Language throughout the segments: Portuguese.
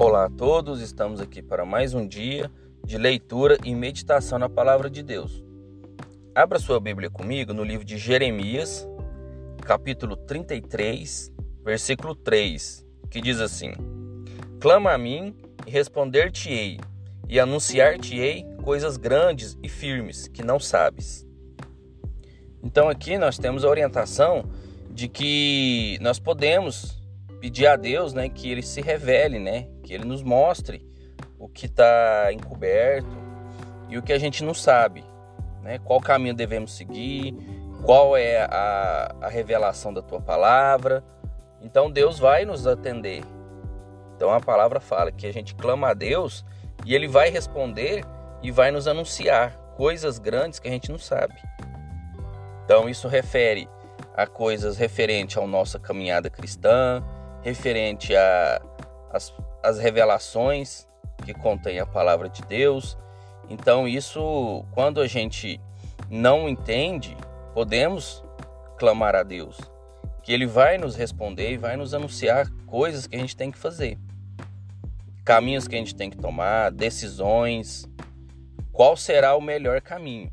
Olá a todos, estamos aqui para mais um dia de leitura e meditação na palavra de Deus. Abra sua Bíblia comigo no livro de Jeremias, capítulo 33, versículo 3, que diz assim: Clama a mim e responder-te-ei, e anunciar-te-ei coisas grandes e firmes que não sabes. Então aqui nós temos a orientação de que nós podemos pedir a Deus, né, que ele se revele, né, que ele nos mostre o que está encoberto e o que a gente não sabe, né, qual caminho devemos seguir, qual é a, a revelação da tua palavra. Então Deus vai nos atender. Então a palavra fala que a gente clama a Deus e ele vai responder e vai nos anunciar coisas grandes que a gente não sabe. Então isso refere a coisas referente à nossa caminhada cristã, referente as revelações que contém a palavra de Deus. Então, isso, quando a gente não entende, podemos clamar a Deus, que Ele vai nos responder e vai nos anunciar coisas que a gente tem que fazer, caminhos que a gente tem que tomar, decisões, qual será o melhor caminho.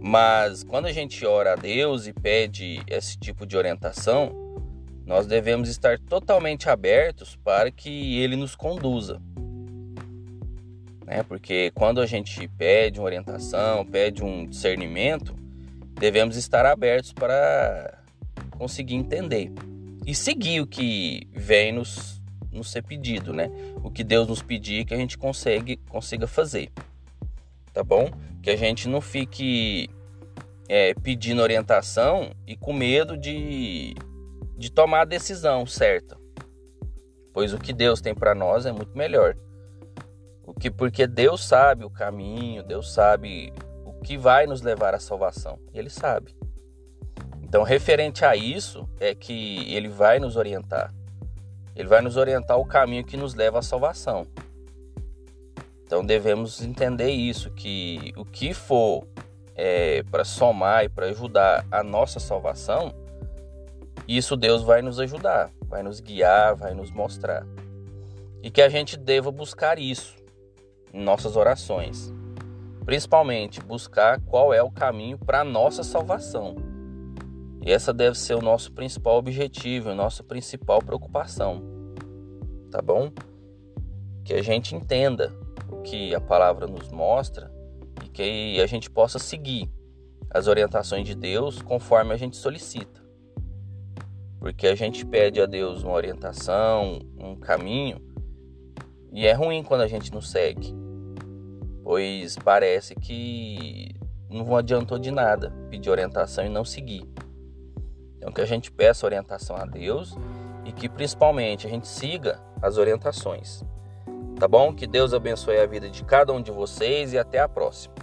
Mas quando a gente ora a Deus e pede esse tipo de orientação, nós devemos estar totalmente abertos para que ele nos conduza. Né? Porque quando a gente pede uma orientação, pede um discernimento, devemos estar abertos para conseguir entender e seguir o que vem nos, nos ser pedido, né? O que Deus nos pedir que a gente consegue, consiga fazer, tá bom? Que a gente não fique é, pedindo orientação e com medo de de tomar a decisão certa. Pois o que Deus tem para nós é muito melhor. O que porque Deus sabe o caminho, Deus sabe o que vai nos levar à salvação. Ele sabe. Então, referente a isso é que ele vai nos orientar. Ele vai nos orientar o caminho que nos leva à salvação. Então devemos entender isso, que o que for é, para somar e para ajudar a nossa salvação, isso Deus vai nos ajudar, vai nos guiar, vai nos mostrar. E que a gente deva buscar isso em nossas orações. Principalmente buscar qual é o caminho para a nossa salvação. E essa deve ser o nosso principal objetivo, a nossa principal preocupação. Tá bom? Que a gente entenda o que a palavra nos mostra e que a gente possa seguir as orientações de Deus conforme a gente solicita. Porque a gente pede a Deus uma orientação, um caminho, e é ruim quando a gente não segue, pois parece que não adiantou de nada pedir orientação e não seguir. Então que a gente peça orientação a Deus e que principalmente a gente siga as orientações. Tá bom? Que Deus abençoe a vida de cada um de vocês e até a próxima.